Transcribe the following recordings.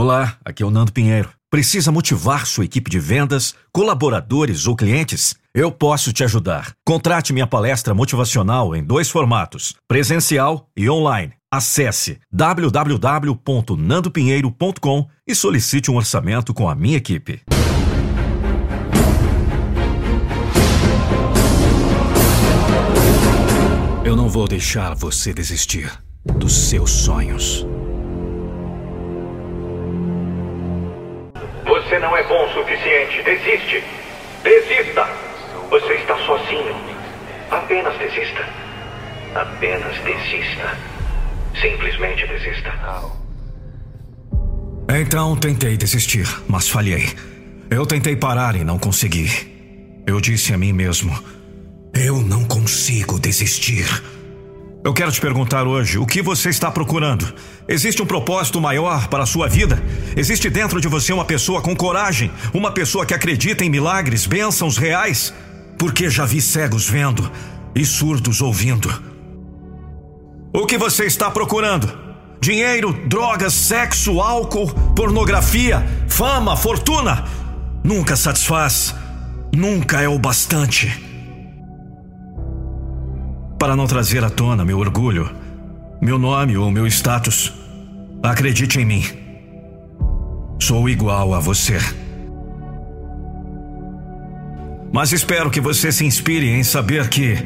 Olá, aqui é o Nando Pinheiro. Precisa motivar sua equipe de vendas, colaboradores ou clientes? Eu posso te ajudar. Contrate minha palestra motivacional em dois formatos: presencial e online. Acesse www.nandopinheiro.com e solicite um orçamento com a minha equipe. Eu não vou deixar você desistir dos seus sonhos. Você não é bom o suficiente. Desiste. Desista. Você está sozinho. Apenas desista. Apenas desista. Simplesmente desista. Então tentei desistir, mas falhei. Eu tentei parar e não consegui. Eu disse a mim mesmo: Eu não consigo desistir. Eu quero te perguntar hoje: o que você está procurando? Existe um propósito maior para a sua vida? Existe dentro de você uma pessoa com coragem? Uma pessoa que acredita em milagres, bênçãos reais? Porque já vi cegos vendo e surdos ouvindo. O que você está procurando? Dinheiro, drogas, sexo, álcool, pornografia, fama, fortuna? Nunca satisfaz. Nunca é o bastante. Para não trazer à tona meu orgulho, meu nome ou meu status, acredite em mim. Sou igual a você. Mas espero que você se inspire em saber que,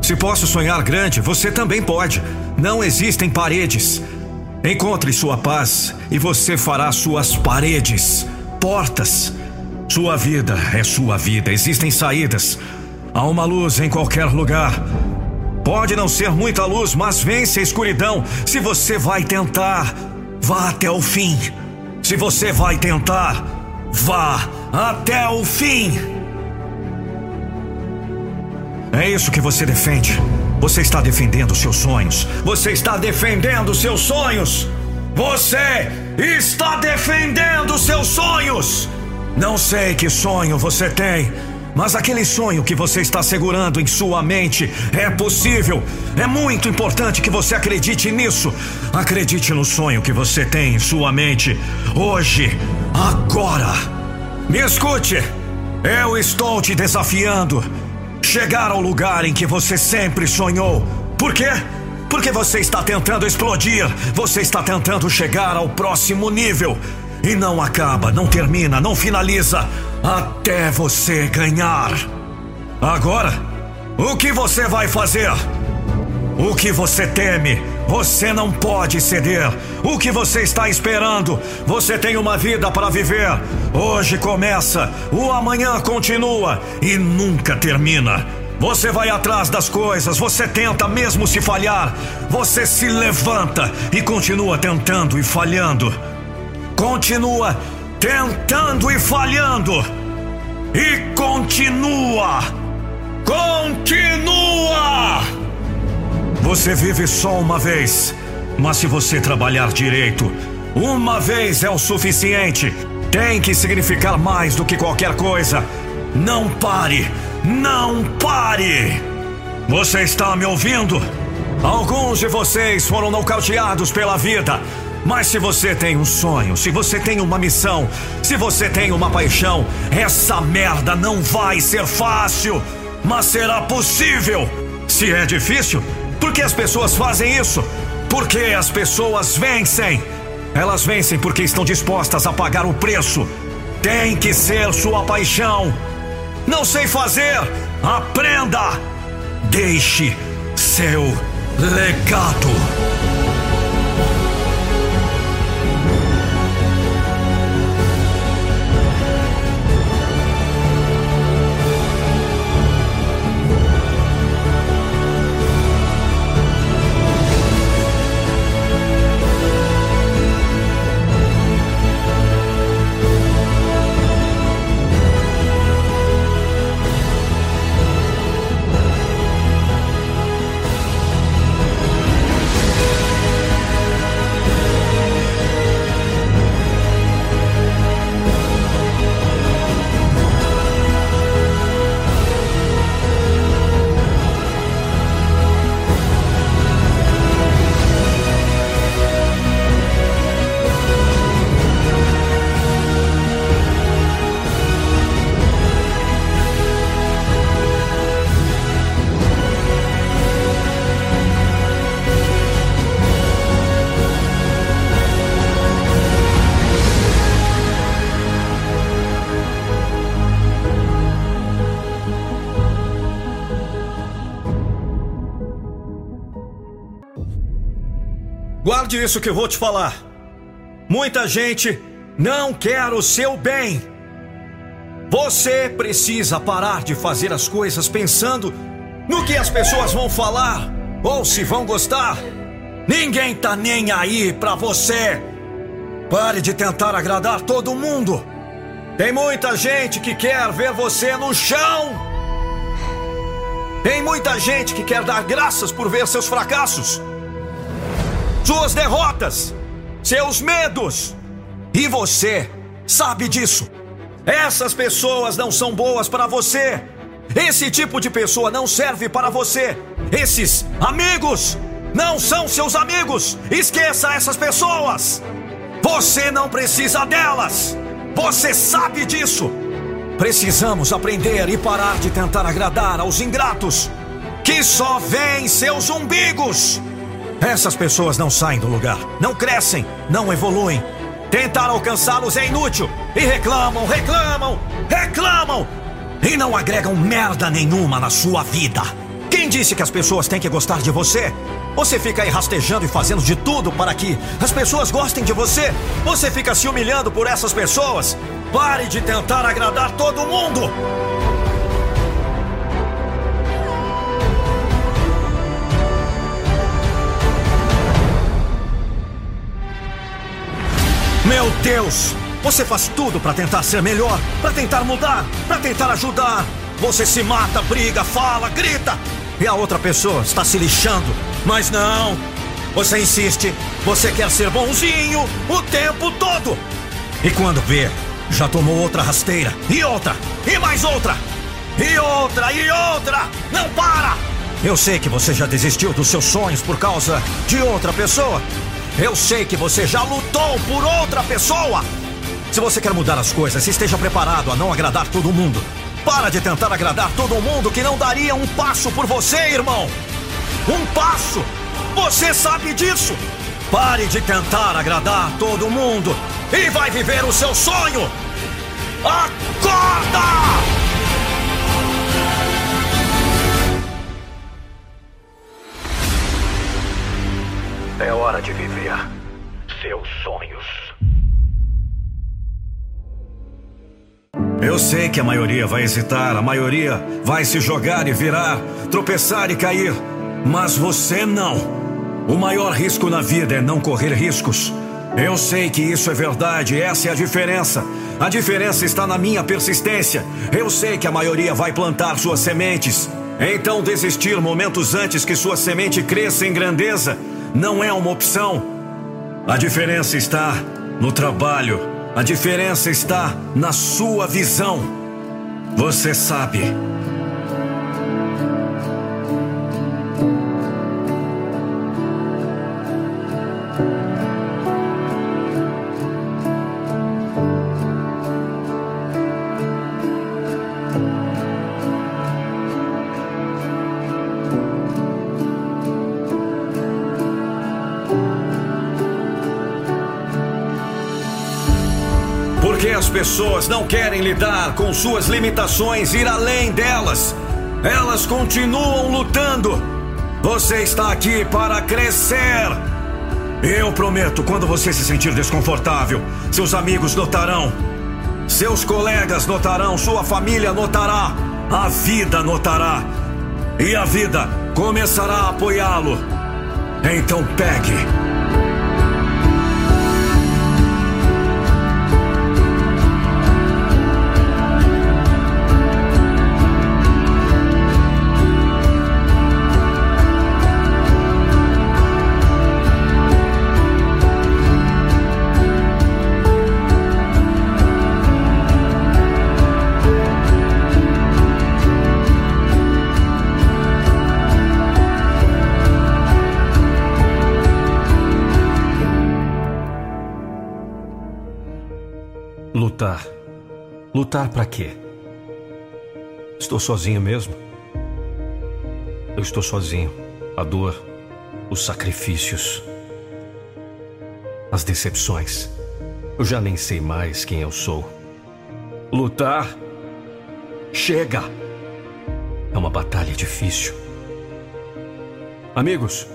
se posso sonhar grande, você também pode. Não existem paredes. Encontre sua paz e você fará suas paredes, portas. Sua vida é sua vida, existem saídas. Há uma luz em qualquer lugar. Pode não ser muita luz, mas vence a escuridão. Se você vai tentar, vá até o fim. Se você vai tentar, vá até o fim. É isso que você defende. Você está defendendo seus sonhos. Você está defendendo seus sonhos. Você está defendendo seus sonhos. Não sei que sonho você tem. Mas aquele sonho que você está segurando em sua mente é possível. É muito importante que você acredite nisso. Acredite no sonho que você tem em sua mente. Hoje, agora. Me escute. Eu estou te desafiando. Chegar ao lugar em que você sempre sonhou. Por quê? Porque você está tentando explodir. Você está tentando chegar ao próximo nível. E não acaba, não termina, não finaliza até você ganhar. Agora, o que você vai fazer? O que você teme? Você não pode ceder. O que você está esperando? Você tem uma vida para viver. Hoje começa, o amanhã continua e nunca termina. Você vai atrás das coisas, você tenta mesmo se falhar. Você se levanta e continua tentando e falhando continua tentando e falhando. E continua! Continua! Você vive só uma vez, mas se você trabalhar direito, uma vez é o suficiente. Tem que significar mais do que qualquer coisa. Não pare! Não pare! Você está me ouvindo? Alguns de vocês foram nocauteados pela vida mas se você tem um sonho, se você tem uma missão, se você tem uma paixão, essa merda não vai ser fácil, mas será possível. Se é difícil, por que as pessoas fazem isso? Porque as pessoas vencem. Elas vencem porque estão dispostas a pagar o preço. Tem que ser sua paixão. Não sei fazer? Aprenda! Deixe seu legado. Guarde isso que vou te falar. Muita gente não quer o seu bem. Você precisa parar de fazer as coisas pensando no que as pessoas vão falar ou se vão gostar. Ninguém tá nem aí pra você. Pare de tentar agradar todo mundo. Tem muita gente que quer ver você no chão. Tem muita gente que quer dar graças por ver seus fracassos, suas derrotas, seus medos. E você sabe disso. Essas pessoas não são boas para você. Esse tipo de pessoa não serve para você. Esses amigos não são seus amigos. Esqueça essas pessoas. Você não precisa delas. Você sabe disso. Precisamos aprender e parar de tentar agradar aos ingratos que só veem seus umbigos. Essas pessoas não saem do lugar, não crescem, não evoluem. Tentar alcançá-los é inútil e reclamam, reclamam, reclamam e não agregam merda nenhuma na sua vida. Quem disse que as pessoas têm que gostar de você? Você fica aí rastejando e fazendo de tudo para que as pessoas gostem de você? Você fica se humilhando por essas pessoas? Pare de tentar agradar todo mundo! Meu Deus! Você faz tudo para tentar ser melhor, para tentar mudar, para tentar ajudar. Você se mata, briga, fala, grita. E a outra pessoa está se lixando. Mas não! Você insiste, você quer ser bonzinho o tempo todo. E quando vê, já tomou outra rasteira, e outra, e mais outra, e outra, e outra. Não para! Eu sei que você já desistiu dos seus sonhos por causa de outra pessoa. Eu sei que você já lutou por outra pessoa. Se você quer mudar as coisas, esteja preparado a não agradar todo mundo. Para de tentar agradar todo mundo que não daria um passo por você, irmão. Um passo! Você sabe disso! Pare de tentar agradar todo mundo e vai viver o seu sonho! Acorda! Eu sei que a maioria vai hesitar, a maioria vai se jogar e virar, tropeçar e cair, mas você não. O maior risco na vida é não correr riscos. Eu sei que isso é verdade, essa é a diferença. A diferença está na minha persistência. Eu sei que a maioria vai plantar suas sementes. Então, desistir momentos antes que sua semente cresça em grandeza não é uma opção. A diferença está no trabalho. A diferença está na sua visão. Você sabe. Pessoas não querem lidar com suas limitações, ir além delas. Elas continuam lutando. Você está aqui para crescer. Eu prometo, quando você se sentir desconfortável, seus amigos notarão. Seus colegas notarão, sua família notará, a vida notará. E a vida começará a apoiá-lo. Então pegue. Lutar para quê? Estou sozinho mesmo? Eu estou sozinho. A dor, os sacrifícios, as decepções. Eu já nem sei mais quem eu sou. Lutar? Chega! É uma batalha difícil. Amigos?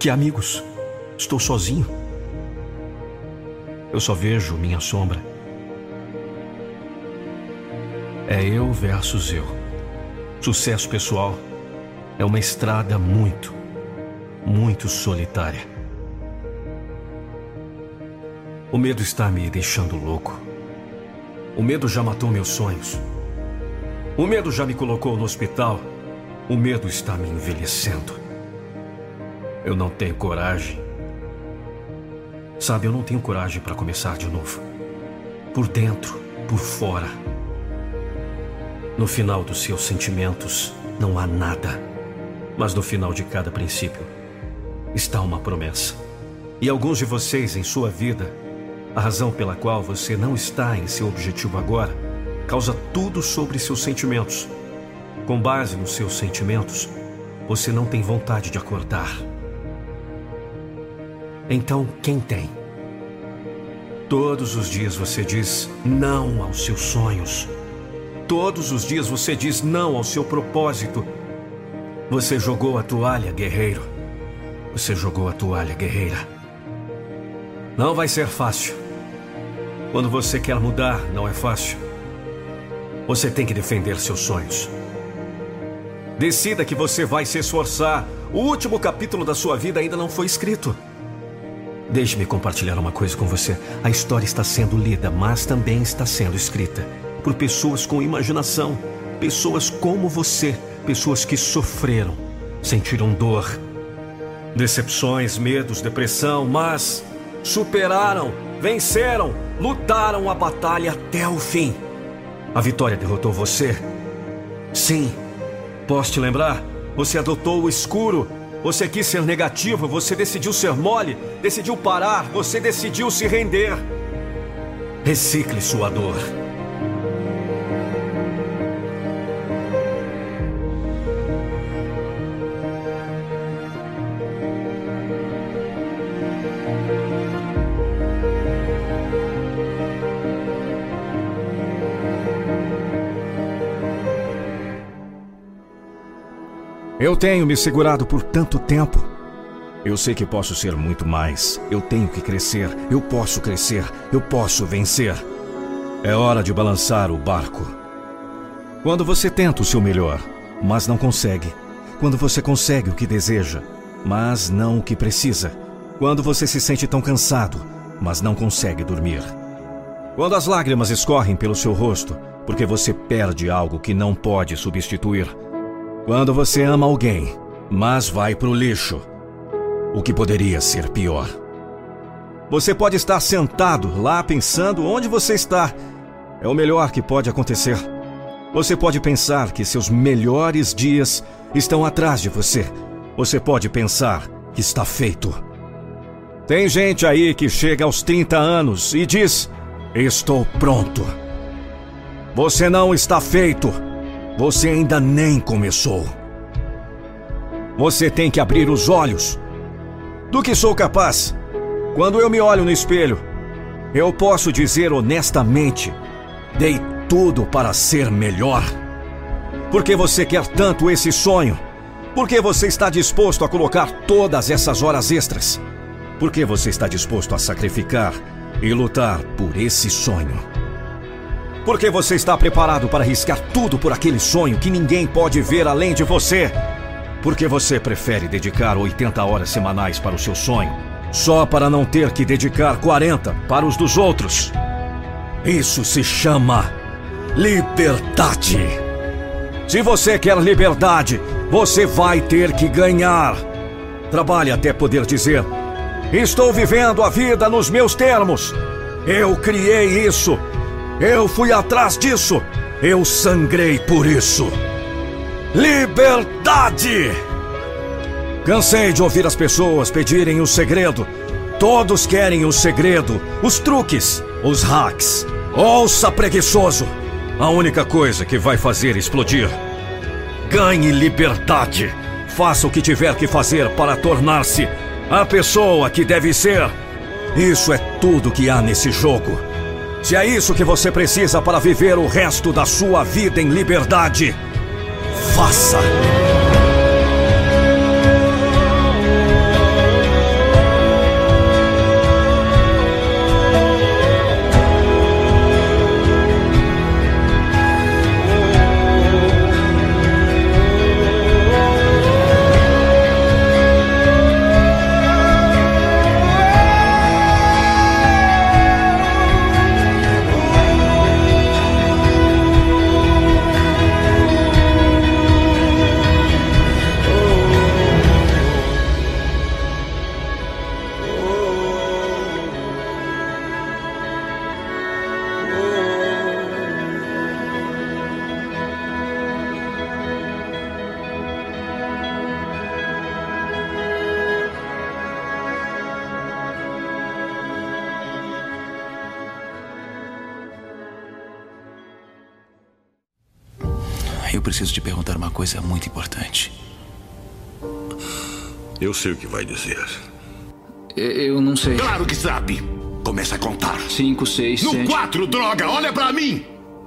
Que amigos? Estou sozinho. Eu só vejo minha sombra. É eu versus eu. Sucesso pessoal é uma estrada muito, muito solitária. O medo está me deixando louco. O medo já matou meus sonhos. O medo já me colocou no hospital. O medo está me envelhecendo. Eu não tenho coragem. Sabe, eu não tenho coragem para começar de novo. Por dentro, por fora. No final dos seus sentimentos não há nada. Mas no final de cada princípio está uma promessa. E alguns de vocês em sua vida, a razão pela qual você não está em seu objetivo agora, causa tudo sobre seus sentimentos. Com base nos seus sentimentos, você não tem vontade de acordar. Então, quem tem? Todos os dias você diz não aos seus sonhos. Todos os dias você diz não ao seu propósito. Você jogou a toalha, guerreiro. Você jogou a toalha, guerreira. Não vai ser fácil. Quando você quer mudar, não é fácil. Você tem que defender seus sonhos. Decida que você vai se esforçar. O último capítulo da sua vida ainda não foi escrito. Deixe-me compartilhar uma coisa com você. A história está sendo lida, mas também está sendo escrita por pessoas com imaginação, pessoas como você, pessoas que sofreram, sentiram dor, decepções, medos, depressão, mas superaram, venceram, lutaram a batalha até o fim. A vitória derrotou você? Sim. Posso te lembrar? Você adotou o escuro você quis ser negativo, você decidiu ser mole, decidiu parar, você decidiu se render. Recicle sua dor. Eu tenho me segurado por tanto tempo. Eu sei que posso ser muito mais. Eu tenho que crescer. Eu posso crescer. Eu posso vencer. É hora de balançar o barco. Quando você tenta o seu melhor, mas não consegue. Quando você consegue o que deseja, mas não o que precisa. Quando você se sente tão cansado, mas não consegue dormir. Quando as lágrimas escorrem pelo seu rosto, porque você perde algo que não pode substituir quando você ama alguém, mas vai pro lixo. O que poderia ser pior? Você pode estar sentado lá pensando onde você está. É o melhor que pode acontecer. Você pode pensar que seus melhores dias estão atrás de você. Você pode pensar que está feito. Tem gente aí que chega aos 30 anos e diz: Estou pronto. Você não está feito. Você ainda nem começou. Você tem que abrir os olhos. Do que sou capaz? Quando eu me olho no espelho, eu posso dizer honestamente: dei tudo para ser melhor. Por que você quer tanto esse sonho? Por que você está disposto a colocar todas essas horas extras? Por que você está disposto a sacrificar e lutar por esse sonho? Porque você está preparado para arriscar tudo por aquele sonho que ninguém pode ver além de você. Porque você prefere dedicar 80 horas semanais para o seu sonho, só para não ter que dedicar 40 para os dos outros. Isso se chama liberdade. Se você quer liberdade, você vai ter que ganhar. Trabalhe até poder dizer: Estou vivendo a vida nos meus termos. Eu criei isso. Eu fui atrás disso. Eu sangrei por isso. Liberdade! Cansei de ouvir as pessoas pedirem o segredo. Todos querem o segredo, os truques, os hacks. Ouça, preguiçoso! A única coisa que vai fazer explodir. Ganhe liberdade. Faça o que tiver que fazer para tornar-se a pessoa que deve ser. Isso é tudo que há nesse jogo. Se é isso que você precisa para viver o resto da sua vida em liberdade, faça! Coisa muito importante. Eu sei o que vai dizer. Eu não sei. Claro que sabe! Começa a contar. Cinco, seis, no sete... No quatro, droga! Olha pra mim!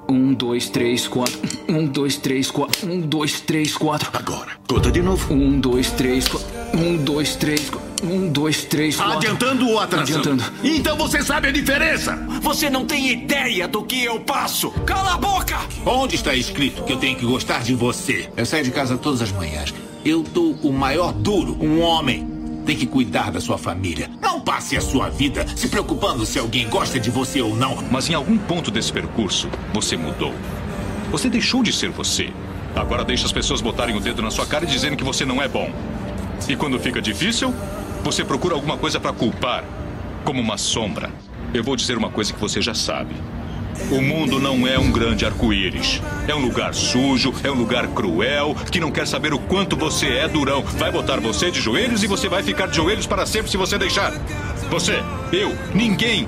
Um, dois, três, quatro. Um, dois, três, quatro. Um, dois, três, quatro. Agora, conta de novo. Um, dois, três, quatro. Um, dois, três, quatro. Um, dois, três, quatro. Adiantando ou atrasando? Adiantando. Então você sabe a diferença! Você não tem ideia do que eu passo! Cala a boca! Onde está escrito que eu tenho que gostar de você? Eu saio de casa todas as manhãs. Eu dou o maior duro, um homem. Tem que cuidar da sua família. Não passe a sua vida se preocupando se alguém gosta de você ou não. Mas em algum ponto desse percurso, você mudou. Você deixou de ser você. Agora deixa as pessoas botarem o dedo na sua cara e dizendo que você não é bom. E quando fica difícil, você procura alguma coisa para culpar, como uma sombra. Eu vou dizer uma coisa que você já sabe. O mundo não é um grande arco-íris. É um lugar sujo, é um lugar cruel, que não quer saber o quanto você é durão. Vai botar você de joelhos e você vai ficar de joelhos para sempre se você deixar. Você, eu, ninguém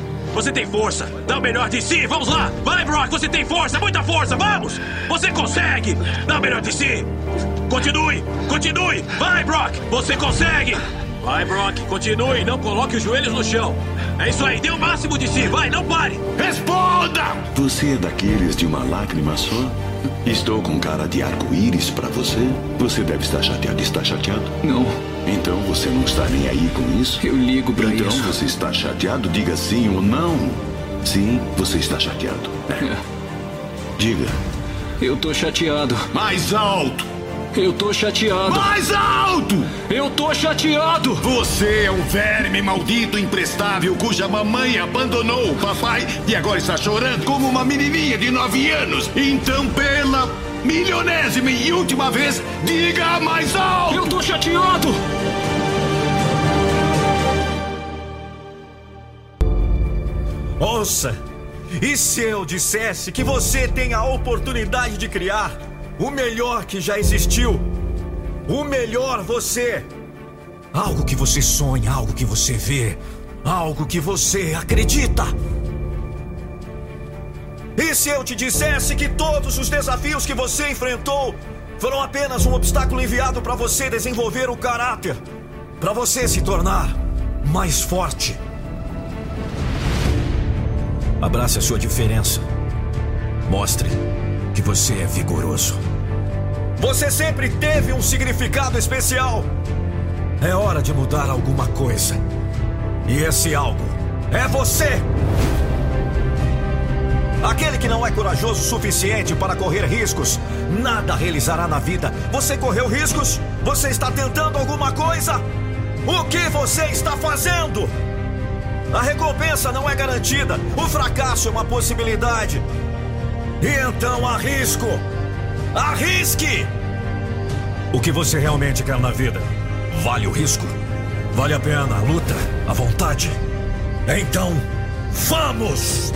Você tem força. Dá o melhor de si. Vamos lá. Vai, Brock. Você tem força, muita força. Vamos. Você consegue. Dá o melhor de si. Continue. Continue. Vai, Brock. Você consegue. Vai, Brock, continue, não coloque os joelhos no chão. É isso aí, dê o máximo de si, vai, não pare! Responda! Você é daqueles de uma lágrima só? Estou com cara de arco-íris para você? Você deve estar chateado. Está chateado? Não. Então você não está nem aí com isso? Eu ligo para então, isso. Então você está chateado? Diga sim ou não. Sim, você está chateado. É. Diga. Eu tô chateado. Mais alto! Eu tô chateado. Mais alto! Eu tô chateado! Você é um verme maldito imprestável cuja mamãe abandonou o papai e agora está chorando como uma menininha de nove anos. Então, pela milionésima e última vez, diga mais alto! Eu tô chateado! Ouça! E se eu dissesse que você tem a oportunidade de criar o melhor que já existiu. O melhor você. Algo que você sonha, algo que você vê, algo que você acredita. E se eu te dissesse que todos os desafios que você enfrentou foram apenas um obstáculo enviado para você desenvolver o caráter, para você se tornar mais forte? Abrace a sua diferença. Mostre que você é vigoroso. Você sempre teve um significado especial. É hora de mudar alguma coisa. E esse algo é você. Aquele que não é corajoso o suficiente para correr riscos, nada realizará na vida. Você correu riscos? Você está tentando alguma coisa? O que você está fazendo? A recompensa não é garantida. O fracasso é uma possibilidade. E então arrisco. Arrisque! O que você realmente quer na vida? Vale o risco? Vale a pena a luta? A vontade? Então, vamos!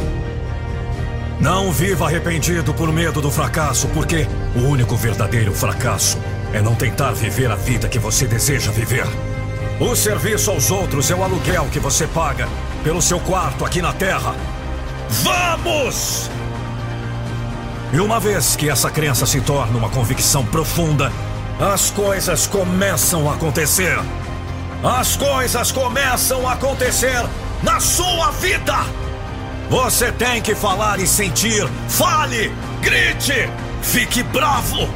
Não viva arrependido por medo do fracasso, porque o único verdadeiro fracasso é não tentar viver a vida que você deseja viver. O serviço aos outros é o aluguel que você paga pelo seu quarto aqui na Terra. Vamos! E uma vez que essa crença se torna uma convicção profunda, as coisas começam a acontecer. As coisas começam a acontecer na sua vida. Você tem que falar e sentir. Fale, grite, fique bravo.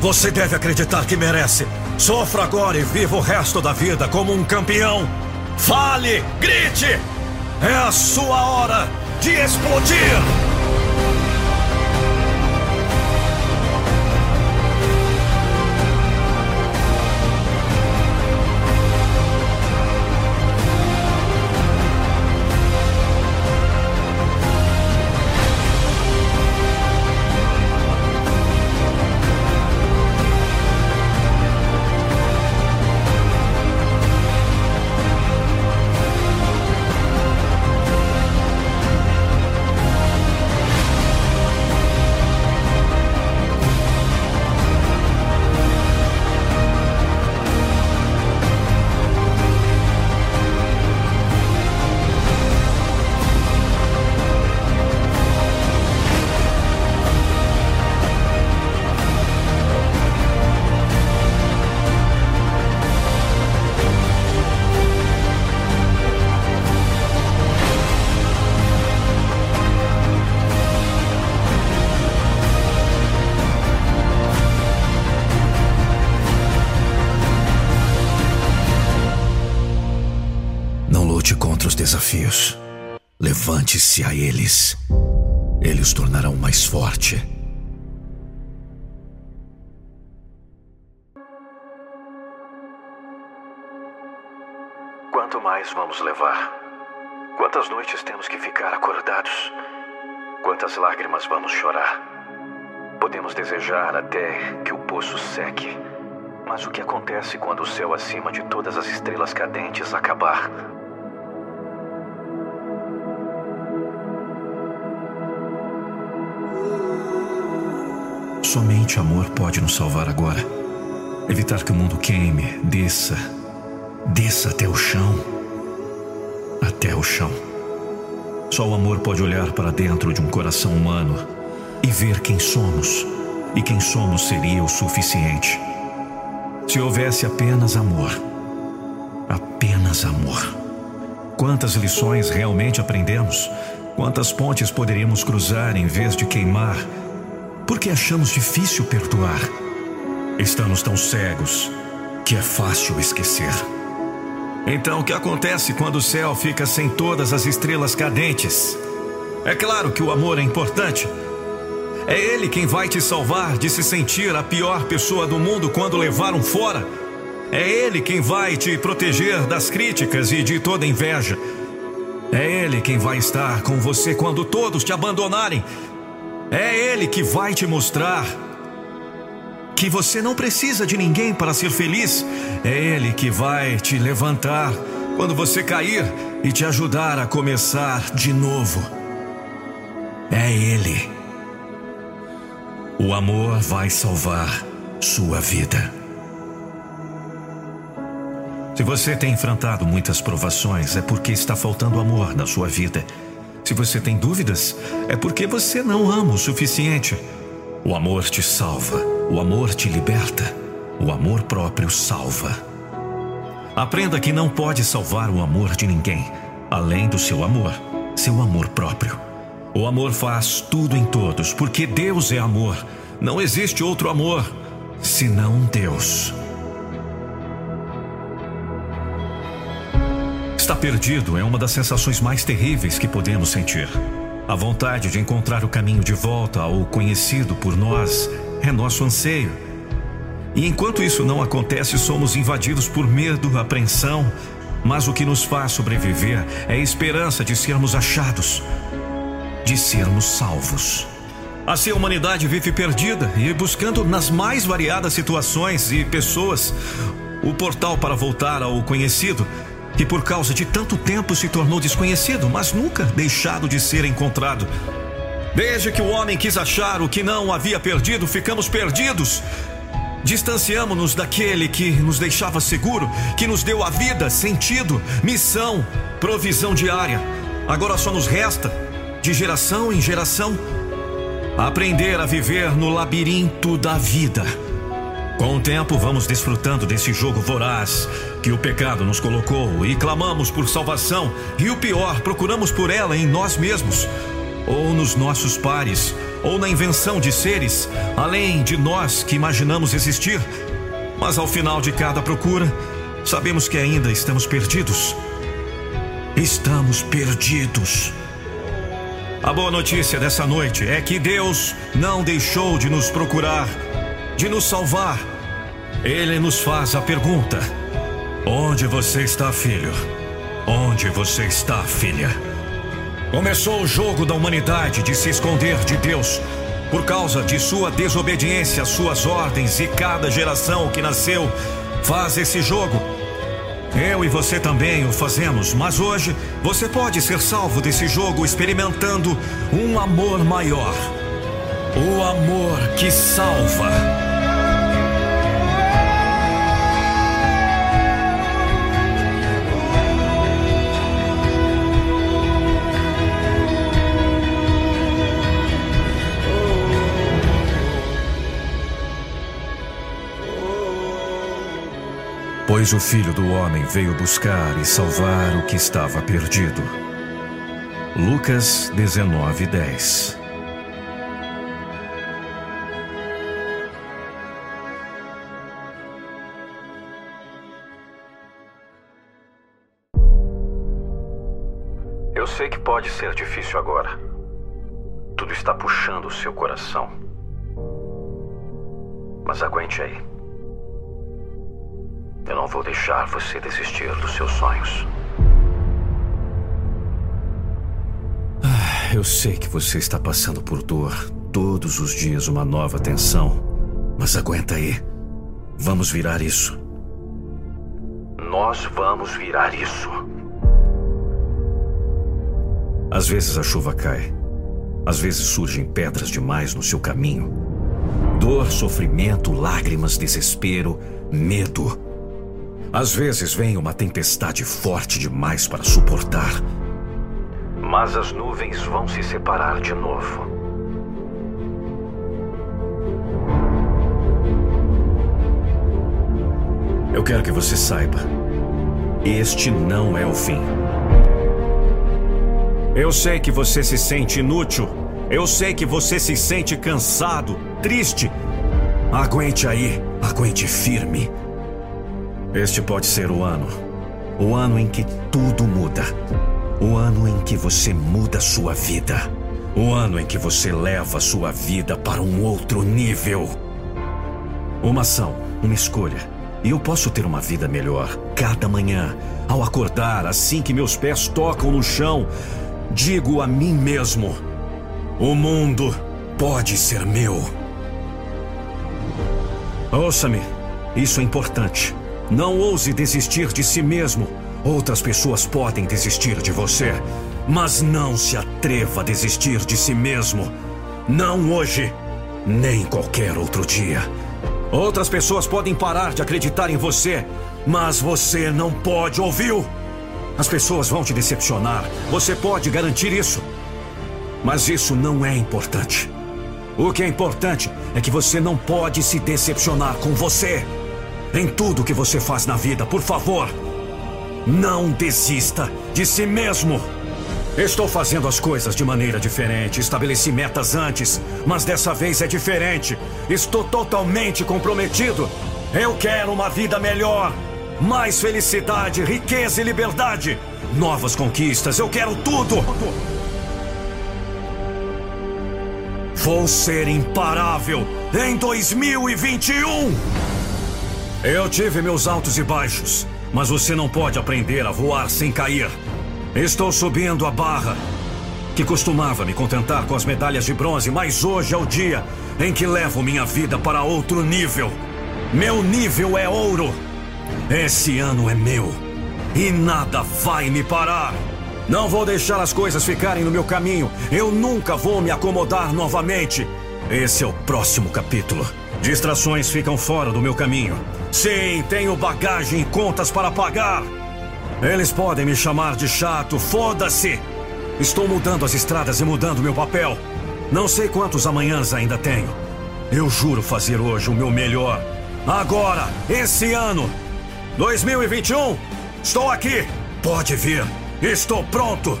Você deve acreditar que merece. Sofra agora e viva o resto da vida como um campeão. Fale, grite. É a sua hora de explodir. Mais forte. Quanto mais vamos levar? Quantas noites temos que ficar acordados? Quantas lágrimas vamos chorar? Podemos desejar até que o poço seque. Mas o que acontece quando o céu acima de todas as estrelas cadentes acabar? Somente amor pode nos salvar agora. Evitar que o mundo queime, desça, desça até o chão. Até o chão. Só o amor pode olhar para dentro de um coração humano e ver quem somos. E quem somos seria o suficiente. Se houvesse apenas amor. Apenas amor. Quantas lições realmente aprendemos? Quantas pontes poderíamos cruzar em vez de queimar? Porque achamos difícil perdoar. Estamos tão cegos que é fácil esquecer. Então, o que acontece quando o céu fica sem todas as estrelas cadentes? É claro que o amor é importante. É ele quem vai te salvar de se sentir a pior pessoa do mundo quando levaram fora. É ele quem vai te proteger das críticas e de toda inveja. É ele quem vai estar com você quando todos te abandonarem. É Ele que vai te mostrar que você não precisa de ninguém para ser feliz. É Ele que vai te levantar quando você cair e te ajudar a começar de novo. É Ele. O amor vai salvar sua vida. Se você tem enfrentado muitas provações, é porque está faltando amor na sua vida. Se você tem dúvidas, é porque você não ama o suficiente. O amor te salva, o amor te liberta, o amor próprio salva. Aprenda que não pode salvar o amor de ninguém, além do seu amor, seu amor próprio. O amor faz tudo em todos, porque Deus é amor. Não existe outro amor senão Deus. Perdido é uma das sensações mais terríveis que podemos sentir. A vontade de encontrar o caminho de volta ao conhecido por nós é nosso anseio. E enquanto isso não acontece, somos invadidos por medo, apreensão, mas o que nos faz sobreviver é a esperança de sermos achados, de sermos salvos. Assim a humanidade vive perdida e buscando nas mais variadas situações e pessoas o portal para voltar ao conhecido que por causa de tanto tempo se tornou desconhecido, mas nunca deixado de ser encontrado. Desde que o homem quis achar o que não havia perdido, ficamos perdidos. Distanciamos-nos daquele que nos deixava seguro, que nos deu a vida, sentido, missão, provisão diária. Agora só nos resta, de geração em geração, aprender a viver no labirinto da vida. Com o tempo, vamos desfrutando desse jogo voraz que o pecado nos colocou e clamamos por salvação, e o pior, procuramos por ela em nós mesmos, ou nos nossos pares, ou na invenção de seres, além de nós que imaginamos existir. Mas ao final de cada procura, sabemos que ainda estamos perdidos. Estamos perdidos. A boa notícia dessa noite é que Deus não deixou de nos procurar de nos salvar. Ele nos faz a pergunta: Onde você está, filho? Onde você está, filha? Começou o jogo da humanidade de se esconder de Deus por causa de sua desobediência às suas ordens, e cada geração que nasceu faz esse jogo. Eu e você também o fazemos, mas hoje você pode ser salvo desse jogo experimentando um amor maior. O amor que salva. Pois o Filho do Homem veio buscar e salvar o que estava perdido. Lucas 19, 10 Eu sei que pode Pode ser difícil agora. Tudo está puxando o seu coração. Mas aguente aí. Eu não vou deixar você desistir dos seus sonhos. Ah, eu sei que você está passando por dor. Todos os dias uma nova tensão. Mas aguenta aí. Vamos virar isso. Nós vamos virar isso. Às vezes a chuva cai. Às vezes surgem pedras demais no seu caminho. Dor, sofrimento, lágrimas, desespero, medo. Às vezes vem uma tempestade forte demais para suportar. Mas as nuvens vão se separar de novo. Eu quero que você saiba: este não é o fim. Eu sei que você se sente inútil. Eu sei que você se sente cansado, triste. Aguente aí, aguente firme. Este pode ser o ano. O ano em que tudo muda. O ano em que você muda sua vida. O ano em que você leva sua vida para um outro nível. Uma ação, uma escolha. E eu posso ter uma vida melhor cada manhã. Ao acordar, assim que meus pés tocam no chão, digo a mim mesmo: o mundo pode ser meu. Ouça-me, isso é importante. Não ouse desistir de si mesmo. Outras pessoas podem desistir de você, mas não se atreva a desistir de si mesmo. Não hoje, nem qualquer outro dia. Outras pessoas podem parar de acreditar em você, mas você não pode, ouviu? As pessoas vão te decepcionar. Você pode garantir isso. Mas isso não é importante. O que é importante é que você não pode se decepcionar com você. Em tudo que você faz na vida, por favor, não desista de si mesmo. Estou fazendo as coisas de maneira diferente. Estabeleci metas antes, mas dessa vez é diferente. Estou totalmente comprometido. Eu quero uma vida melhor. Mais felicidade, riqueza e liberdade. Novas conquistas, eu quero tudo. Vou ser imparável em 2021. Eu tive meus altos e baixos, mas você não pode aprender a voar sem cair. Estou subindo a barra. Que costumava me contentar com as medalhas de bronze, mas hoje é o dia em que levo minha vida para outro nível. Meu nível é ouro. Esse ano é meu. E nada vai me parar. Não vou deixar as coisas ficarem no meu caminho. Eu nunca vou me acomodar novamente. Esse é o próximo capítulo. Distrações ficam fora do meu caminho. Sim, tenho bagagem e contas para pagar. Eles podem me chamar de chato, foda-se! Estou mudando as estradas e mudando meu papel. Não sei quantos amanhãs ainda tenho. Eu juro fazer hoje o meu melhor. Agora, esse ano, 2021, estou aqui. Pode vir. Estou pronto.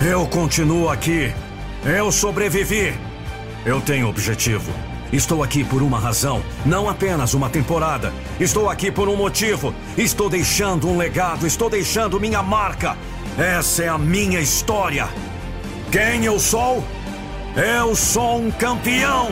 Eu continuo aqui. Eu sobrevivi. Eu tenho objetivo. Estou aqui por uma razão, não apenas uma temporada. Estou aqui por um motivo. Estou deixando um legado, estou deixando minha marca. Essa é a minha história. Quem eu sou? Eu sou um campeão.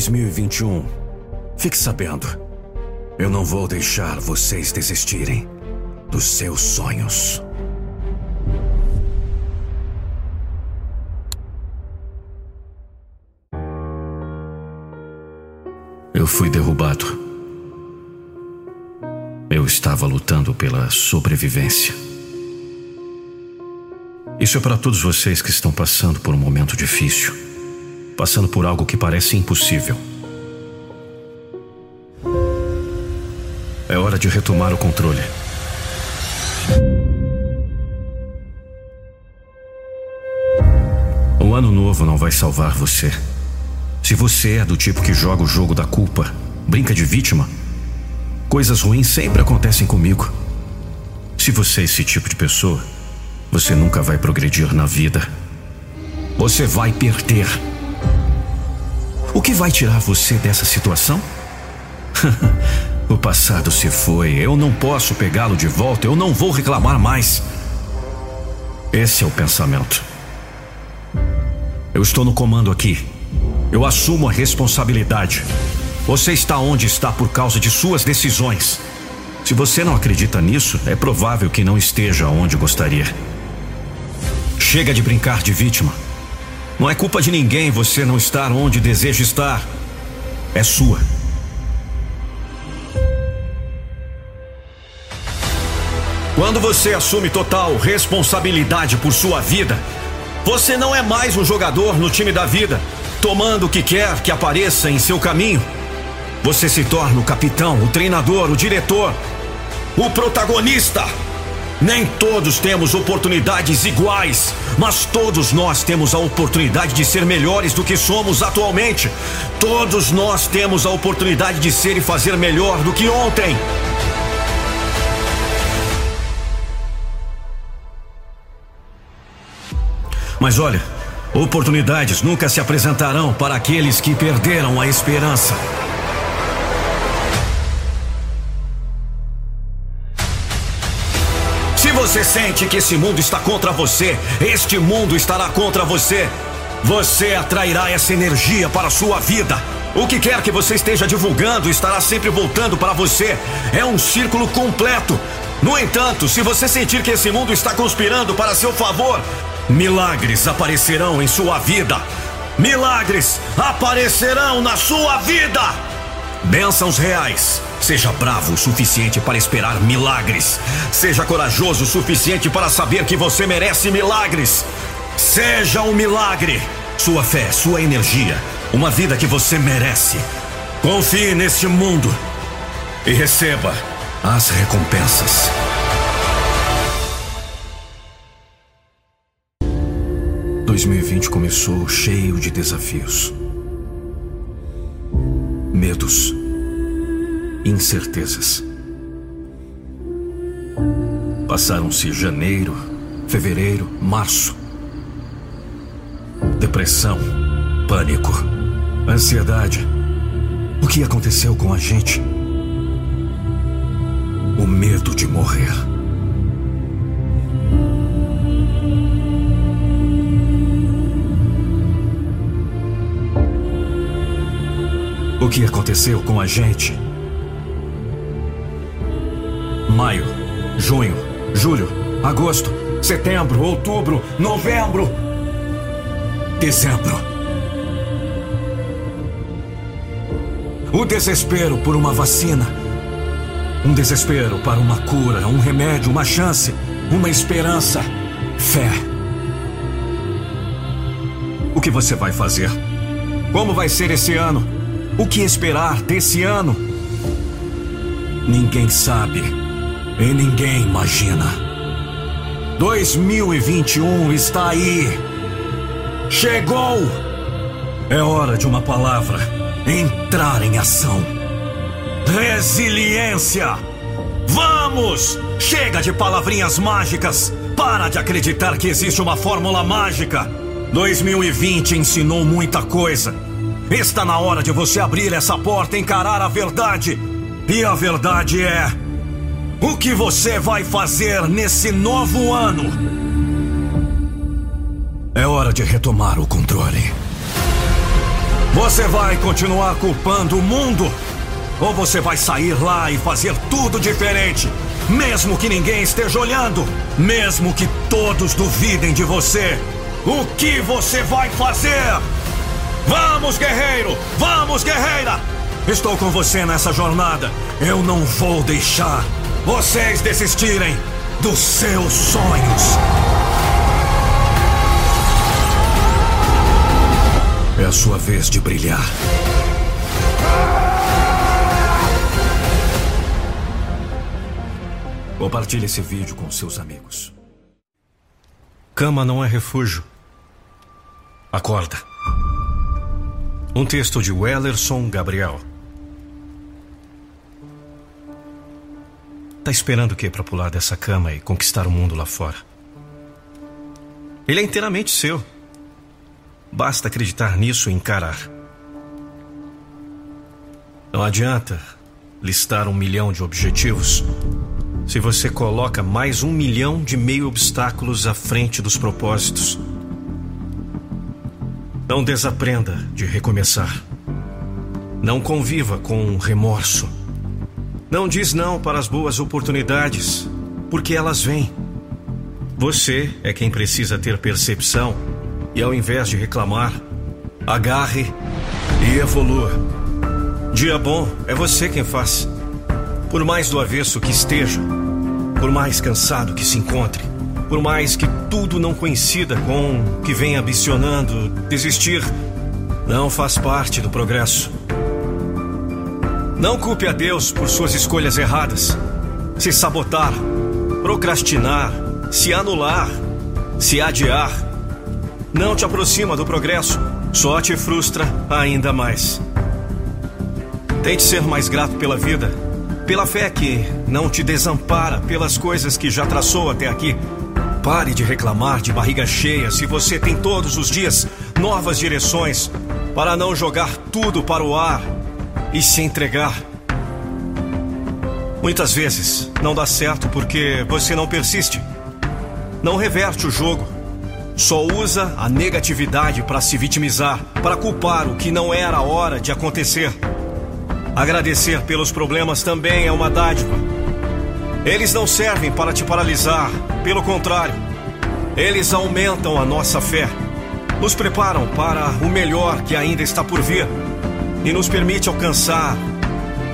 2021, fique sabendo, eu não vou deixar vocês desistirem dos seus sonhos. Eu fui derrubado. Eu estava lutando pela sobrevivência. Isso é para todos vocês que estão passando por um momento difícil, passando por algo que parece impossível. É hora de retomar o controle. ano novo não vai salvar você. Se você é do tipo que joga o jogo da culpa, brinca de vítima, coisas ruins sempre acontecem comigo. Se você é esse tipo de pessoa, você nunca vai progredir na vida. Você vai perder. O que vai tirar você dessa situação? o passado se foi, eu não posso pegá-lo de volta, eu não vou reclamar mais. Esse é o pensamento. Eu estou no comando aqui. Eu assumo a responsabilidade. Você está onde está por causa de suas decisões. Se você não acredita nisso, é provável que não esteja onde gostaria. Chega de brincar de vítima. Não é culpa de ninguém você não estar onde deseja estar. É sua. Quando você assume total responsabilidade por sua vida, você não é mais um jogador no time da vida, tomando o que quer que apareça em seu caminho. Você se torna o capitão, o treinador, o diretor, o protagonista. Nem todos temos oportunidades iguais, mas todos nós temos a oportunidade de ser melhores do que somos atualmente. Todos nós temos a oportunidade de ser e fazer melhor do que ontem. Mas olha, oportunidades nunca se apresentarão para aqueles que perderam a esperança. Você sente que esse mundo está contra você, este mundo estará contra você. Você atrairá essa energia para a sua vida. O que quer que você esteja divulgando estará sempre voltando para você. É um círculo completo. No entanto, se você sentir que esse mundo está conspirando para seu favor, Milagres aparecerão em sua vida. Milagres aparecerão na sua vida. Bênçãos reais. Seja bravo o suficiente para esperar milagres. Seja corajoso o suficiente para saber que você merece milagres. Seja um milagre. Sua fé, sua energia. Uma vida que você merece. Confie neste mundo e receba as recompensas. 2020 começou cheio de desafios, medos, incertezas. Passaram-se janeiro, fevereiro, março. Depressão, pânico, ansiedade. O que aconteceu com a gente? O medo de morrer. O que aconteceu com a gente? Maio, junho, julho, agosto, setembro, outubro, novembro, dezembro. O desespero por uma vacina. Um desespero para uma cura, um remédio, uma chance, uma esperança, fé. O que você vai fazer? Como vai ser esse ano? O que esperar desse ano? Ninguém sabe e ninguém imagina. 2021 está aí. Chegou! É hora de uma palavra. Entrar em ação. Resiliência! Vamos! Chega de palavrinhas mágicas! Para de acreditar que existe uma fórmula mágica! 2020 ensinou muita coisa Está na hora de você abrir essa porta e encarar a verdade. E a verdade é: o que você vai fazer nesse novo ano? É hora de retomar o controle. Você vai continuar culpando o mundo? Ou você vai sair lá e fazer tudo diferente? Mesmo que ninguém esteja olhando, mesmo que todos duvidem de você, o que você vai fazer? Vamos, guerreiro! Vamos, guerreira! Estou com você nessa jornada. Eu não vou deixar vocês desistirem dos seus sonhos. É a sua vez de brilhar. Compartilhe esse vídeo com seus amigos. Cama não é refúgio. Acorda. Um texto de Wellerson Gabriel. Tá esperando o quê para pular dessa cama e conquistar o mundo lá fora? Ele é inteiramente seu. Basta acreditar nisso e encarar. Não adianta listar um milhão de objetivos se você coloca mais um milhão de meio obstáculos à frente dos propósitos. Não desaprenda de recomeçar. Não conviva com remorso. Não diz não para as boas oportunidades, porque elas vêm. Você é quem precisa ter percepção e, ao invés de reclamar, agarre e evolua. Dia bom é você quem faz. Por mais do avesso que esteja, por mais cansado que se encontre, por mais que tudo não coincida com o que vem ambicionando, desistir não faz parte do progresso. Não culpe a Deus por suas escolhas erradas. Se sabotar, procrastinar, se anular, se adiar, não te aproxima do progresso, só te frustra ainda mais. Tente ser mais grato pela vida, pela fé que não te desampara, pelas coisas que já traçou até aqui. Pare de reclamar de barriga cheia se você tem todos os dias novas direções para não jogar tudo para o ar e se entregar. Muitas vezes não dá certo porque você não persiste. Não reverte o jogo. Só usa a negatividade para se vitimizar, para culpar o que não era a hora de acontecer. Agradecer pelos problemas também é uma dádiva. Eles não servem para te paralisar, pelo contrário, eles aumentam a nossa fé, nos preparam para o melhor que ainda está por vir e nos permite alcançar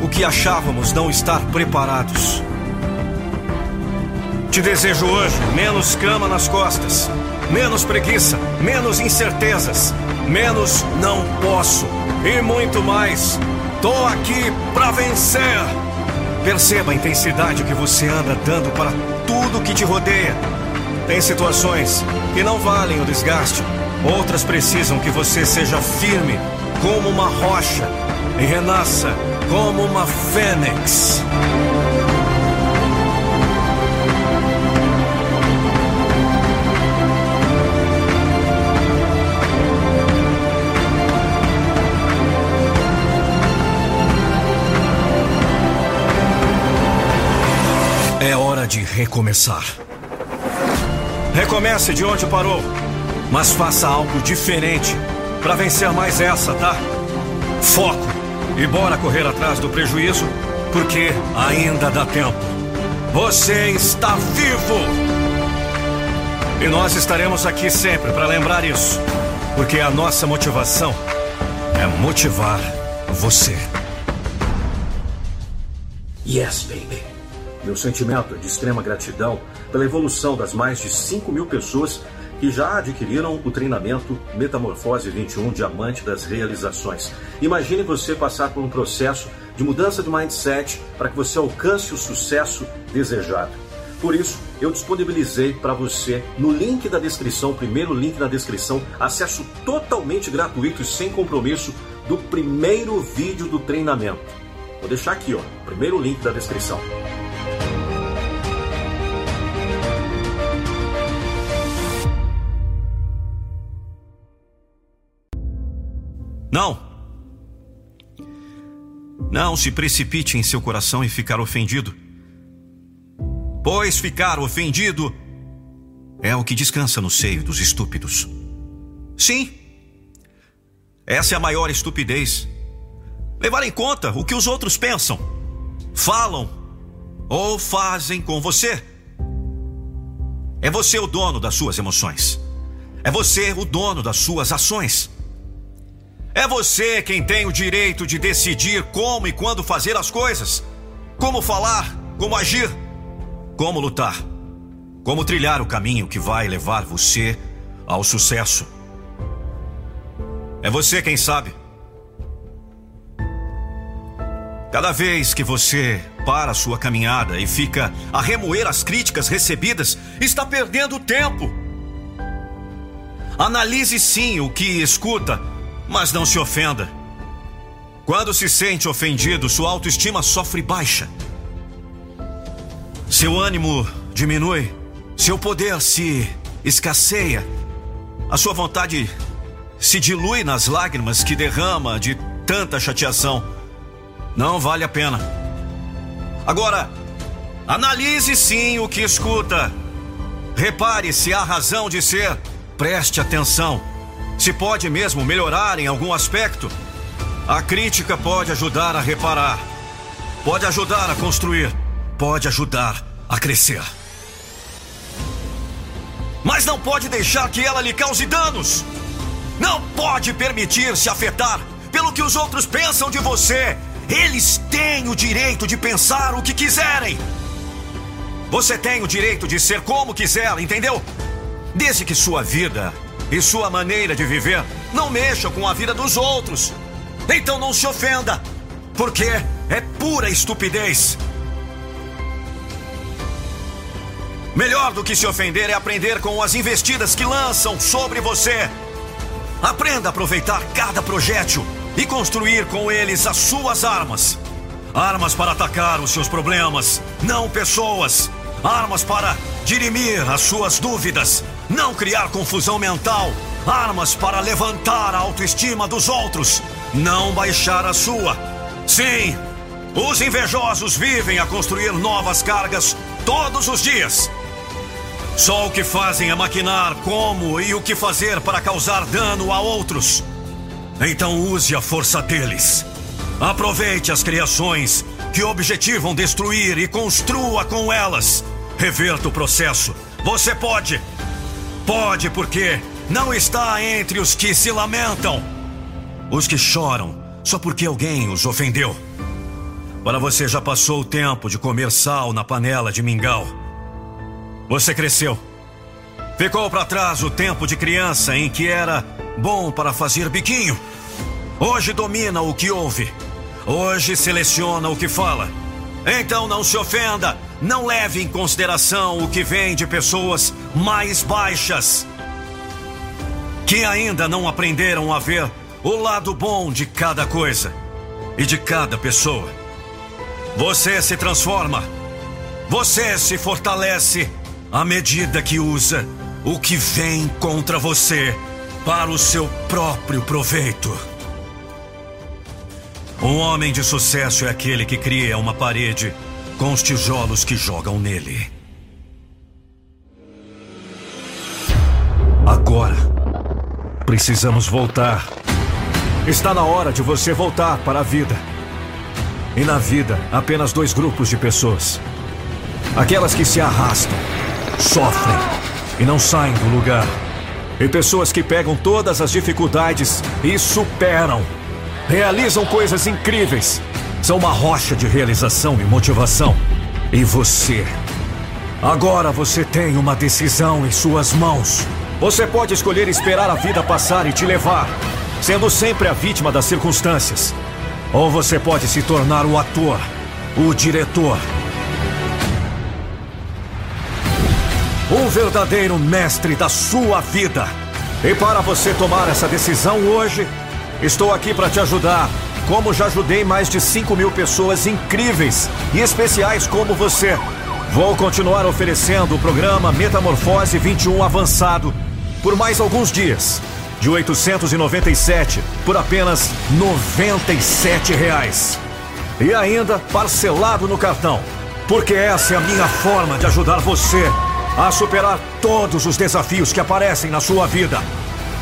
o que achávamos não estar preparados. Te desejo hoje menos cama nas costas, menos preguiça, menos incertezas, menos não posso e muito mais. Tô aqui para vencer. Perceba a intensidade que você anda dando para tudo que te rodeia. Tem situações que não valem o desgaste, outras precisam que você seja firme como uma rocha e renasça como uma fênix. Recomeçar. Recomece de onde parou, mas faça algo diferente para vencer mais essa, tá? Foco e bora correr atrás do prejuízo, porque ainda dá tempo. Você está vivo! E nós estaremos aqui sempre para lembrar isso, porque a nossa motivação é motivar você. Yes, baby. Meu sentimento é de extrema gratidão pela evolução das mais de 5 mil pessoas que já adquiriram o treinamento Metamorfose 21 Diamante das Realizações. Imagine você passar por um processo de mudança de mindset para que você alcance o sucesso desejado. Por isso, eu disponibilizei para você no link da descrição, primeiro link na descrição, acesso totalmente gratuito e sem compromisso do primeiro vídeo do treinamento. Vou deixar aqui, ó, primeiro link da descrição. Não! Não se precipite em seu coração e ficar ofendido. Pois ficar ofendido é o que descansa no seio dos estúpidos. Sim, essa é a maior estupidez. Levar em conta o que os outros pensam, falam ou fazem com você. É você o dono das suas emoções. É você o dono das suas ações. É você quem tem o direito de decidir como e quando fazer as coisas, como falar, como agir, como lutar, como trilhar o caminho que vai levar você ao sucesso. É você quem sabe. Cada vez que você para sua caminhada e fica a remoer as críticas recebidas, está perdendo tempo. Analise sim o que escuta, mas não se ofenda. Quando se sente ofendido, sua autoestima sofre baixa. Seu ânimo diminui, seu poder se escasseia, a sua vontade se dilui nas lágrimas que derrama de tanta chateação. Não vale a pena. Agora, analise sim o que escuta. Repare se há razão de ser. Preste atenção. Se pode mesmo melhorar em algum aspecto. A crítica pode ajudar a reparar. Pode ajudar a construir. Pode ajudar a crescer. Mas não pode deixar que ela lhe cause danos. Não pode permitir se afetar pelo que os outros pensam de você. Eles têm o direito de pensar o que quiserem. Você tem o direito de ser como quiser, entendeu? Desde que sua vida e sua maneira de viver não mexam com a vida dos outros. Então não se ofenda, porque é pura estupidez. Melhor do que se ofender é aprender com as investidas que lançam sobre você. Aprenda a aproveitar cada projétil e construir com eles as suas armas. Armas para atacar os seus problemas, não pessoas. Armas para dirimir as suas dúvidas, não criar confusão mental. Armas para levantar a autoestima dos outros, não baixar a sua. Sim, os invejosos vivem a construir novas cargas todos os dias. Só o que fazem é maquinar como e o que fazer para causar dano a outros. Então use a força deles. Aproveite as criações que objetivam destruir e construa com elas. Reverta o processo. Você pode. Pode porque não está entre os que se lamentam. Os que choram só porque alguém os ofendeu. Para você já passou o tempo de comer sal na panela de mingau. Você cresceu. Ficou para trás o tempo de criança em que era bom para fazer biquinho. Hoje domina o que ouve. Hoje seleciona o que fala. Então não se ofenda. Não leve em consideração o que vem de pessoas mais baixas. Que ainda não aprenderam a ver o lado bom de cada coisa e de cada pessoa. Você se transforma. Você se fortalece à medida que usa o que vem contra você para o seu próprio proveito. Um homem de sucesso é aquele que cria uma parede com os tijolos que jogam nele. Agora, precisamos voltar. Está na hora de você voltar para a vida. E na vida, apenas dois grupos de pessoas: aquelas que se arrastam sofrem e não saem do lugar. E pessoas que pegam todas as dificuldades e superam. Realizam coisas incríveis. São uma rocha de realização e motivação. E você? Agora você tem uma decisão em suas mãos. Você pode escolher esperar a vida passar e te levar, sendo sempre a vítima das circunstâncias. Ou você pode se tornar o ator, o diretor o verdadeiro mestre da sua vida. E para você tomar essa decisão hoje, estou aqui para te ajudar. Como já ajudei mais de 5 mil pessoas incríveis e especiais como você. Vou continuar oferecendo o programa Metamorfose 21 Avançado por mais alguns dias. De 897 por apenas 97 reais. E ainda parcelado no cartão. Porque essa é a minha forma de ajudar você a superar todos os desafios que aparecem na sua vida.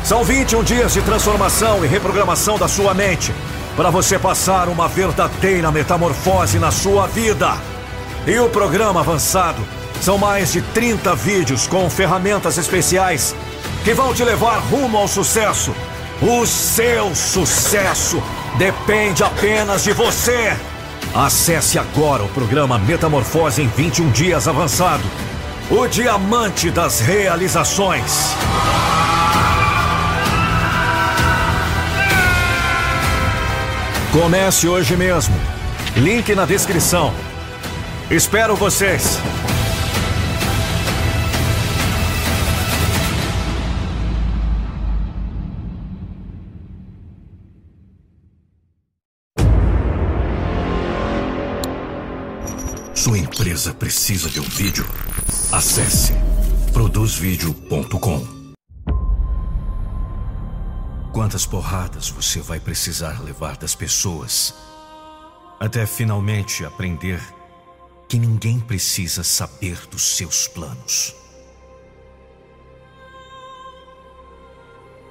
São 21 dias de transformação e reprogramação da sua mente para você passar uma verdadeira metamorfose na sua vida. E o programa avançado são mais de 30 vídeos com ferramentas especiais que vão te levar rumo ao sucesso. O seu sucesso depende apenas de você. Acesse agora o programa Metamorfose em 21 dias avançado o diamante das realizações. Comece hoje mesmo. Link na descrição. Espero vocês! Sua empresa precisa de um vídeo? Acesse produzvideo.com. Quantas porradas você vai precisar levar das pessoas até finalmente aprender que ninguém precisa saber dos seus planos?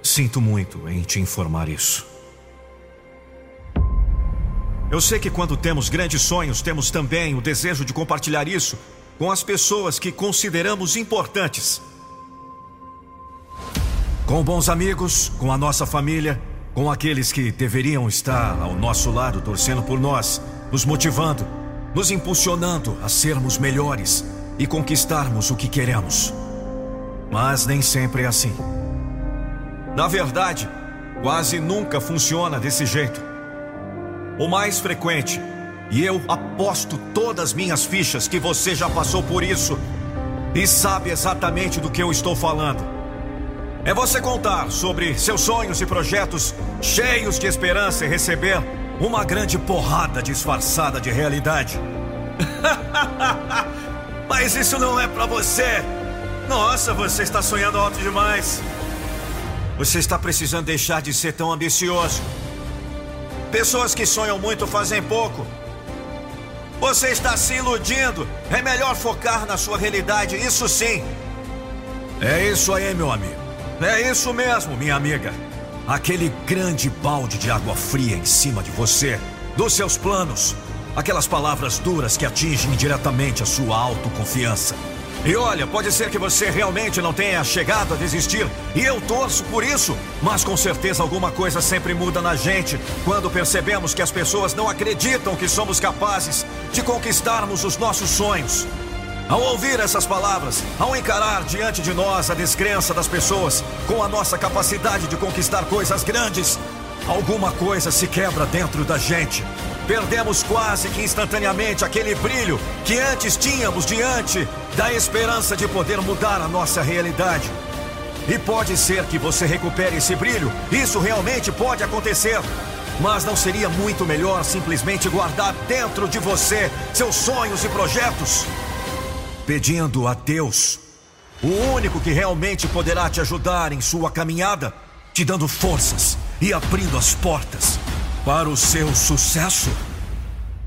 Sinto muito em te informar isso. Eu sei que quando temos grandes sonhos, temos também o desejo de compartilhar isso com as pessoas que consideramos importantes. Com bons amigos, com a nossa família, com aqueles que deveriam estar ao nosso lado torcendo por nós, nos motivando, nos impulsionando a sermos melhores e conquistarmos o que queremos. Mas nem sempre é assim. Na verdade, quase nunca funciona desse jeito. O mais frequente, e eu aposto todas minhas fichas que você já passou por isso e sabe exatamente do que eu estou falando. É você contar sobre seus sonhos e projetos cheios de esperança e receber uma grande porrada disfarçada de realidade. Mas isso não é para você. Nossa, você está sonhando alto demais. Você está precisando deixar de ser tão ambicioso. Pessoas que sonham muito fazem pouco. Você está se iludindo. É melhor focar na sua realidade, isso sim. É isso aí, meu amigo. É isso mesmo, minha amiga. Aquele grande balde de água fria em cima de você, dos seus planos. Aquelas palavras duras que atingem diretamente a sua autoconfiança. E olha, pode ser que você realmente não tenha chegado a desistir, e eu torço por isso, mas com certeza alguma coisa sempre muda na gente quando percebemos que as pessoas não acreditam que somos capazes de conquistarmos os nossos sonhos. Ao ouvir essas palavras, ao encarar diante de nós a descrença das pessoas com a nossa capacidade de conquistar coisas grandes, alguma coisa se quebra dentro da gente. Perdemos quase que instantaneamente aquele brilho que antes tínhamos diante da esperança de poder mudar a nossa realidade. E pode ser que você recupere esse brilho, isso realmente pode acontecer. Mas não seria muito melhor simplesmente guardar dentro de você seus sonhos e projetos? Pedindo a Deus, o único que realmente poderá te ajudar em sua caminhada, te dando forças e abrindo as portas para o seu sucesso.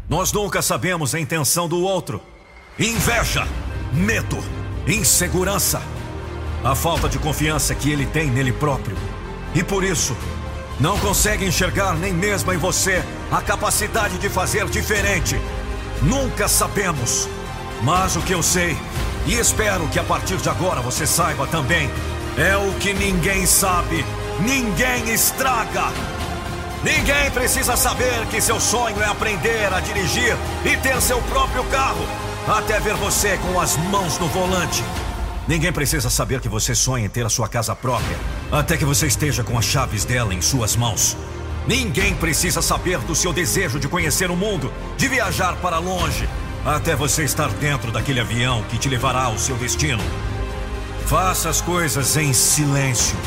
Nós nunca sabemos a intenção do outro. Inveja, medo, insegurança, a falta de confiança que ele tem nele próprio. E por isso, não consegue enxergar nem mesmo em você a capacidade de fazer diferente. Nunca sabemos. Mas o que eu sei, e espero que a partir de agora você saiba também, é o que ninguém sabe, ninguém estraga. Ninguém precisa saber que seu sonho é aprender a dirigir e ter seu próprio carro, até ver você com as mãos no volante. Ninguém precisa saber que você sonha em ter a sua casa própria, até que você esteja com as chaves dela em suas mãos. Ninguém precisa saber do seu desejo de conhecer o mundo, de viajar para longe, até você estar dentro daquele avião que te levará ao seu destino. Faça as coisas em silêncio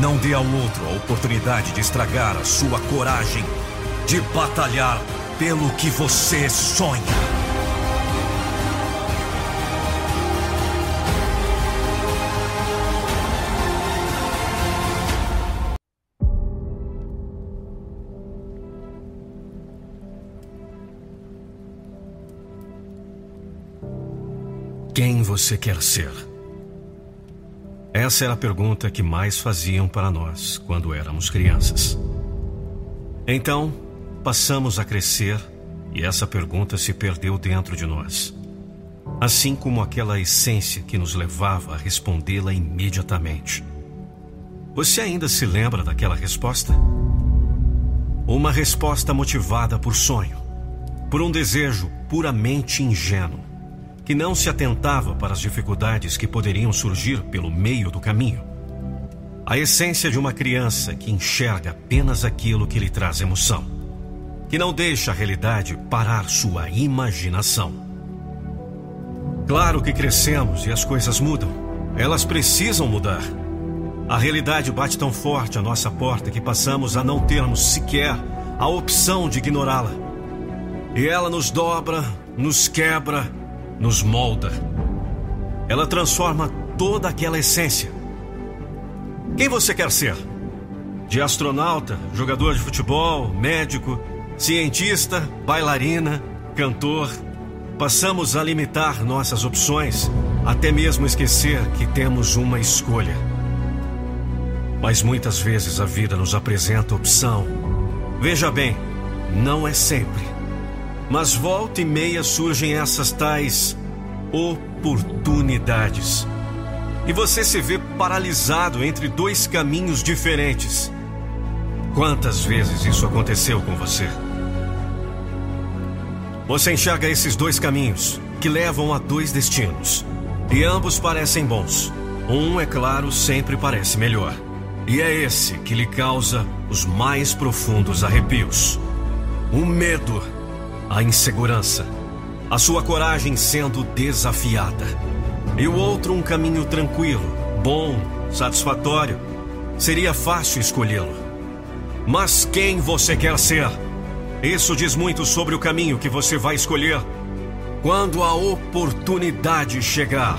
não dê ao outro a oportunidade de estragar a sua coragem de batalhar pelo que você sonha. Quem você quer ser? Essa era a pergunta que mais faziam para nós quando éramos crianças. Então, passamos a crescer e essa pergunta se perdeu dentro de nós. Assim como aquela essência que nos levava a respondê-la imediatamente. Você ainda se lembra daquela resposta? Uma resposta motivada por sonho, por um desejo puramente ingênuo que não se atentava para as dificuldades que poderiam surgir pelo meio do caminho. A essência de uma criança que enxerga apenas aquilo que lhe traz emoção, que não deixa a realidade parar sua imaginação. Claro que crescemos e as coisas mudam. Elas precisam mudar. A realidade bate tão forte à nossa porta que passamos a não termos sequer a opção de ignorá-la. E ela nos dobra nos quebra, nos molda. Ela transforma toda aquela essência. Quem você quer ser? De astronauta, jogador de futebol, médico, cientista, bailarina, cantor. Passamos a limitar nossas opções, até mesmo esquecer que temos uma escolha. Mas muitas vezes a vida nos apresenta opção. Veja bem, não é sempre. Mas volta e meia surgem essas tais oportunidades. E você se vê paralisado entre dois caminhos diferentes. Quantas vezes isso aconteceu com você? Você enxerga esses dois caminhos que levam a dois destinos. E ambos parecem bons. Um, é claro, sempre parece melhor. E é esse que lhe causa os mais profundos arrepios. O medo, a insegurança, a sua coragem sendo desafiada. E o outro, um caminho tranquilo, bom, satisfatório. Seria fácil escolhê-lo. Mas quem você quer ser? Isso diz muito sobre o caminho que você vai escolher quando a oportunidade chegar.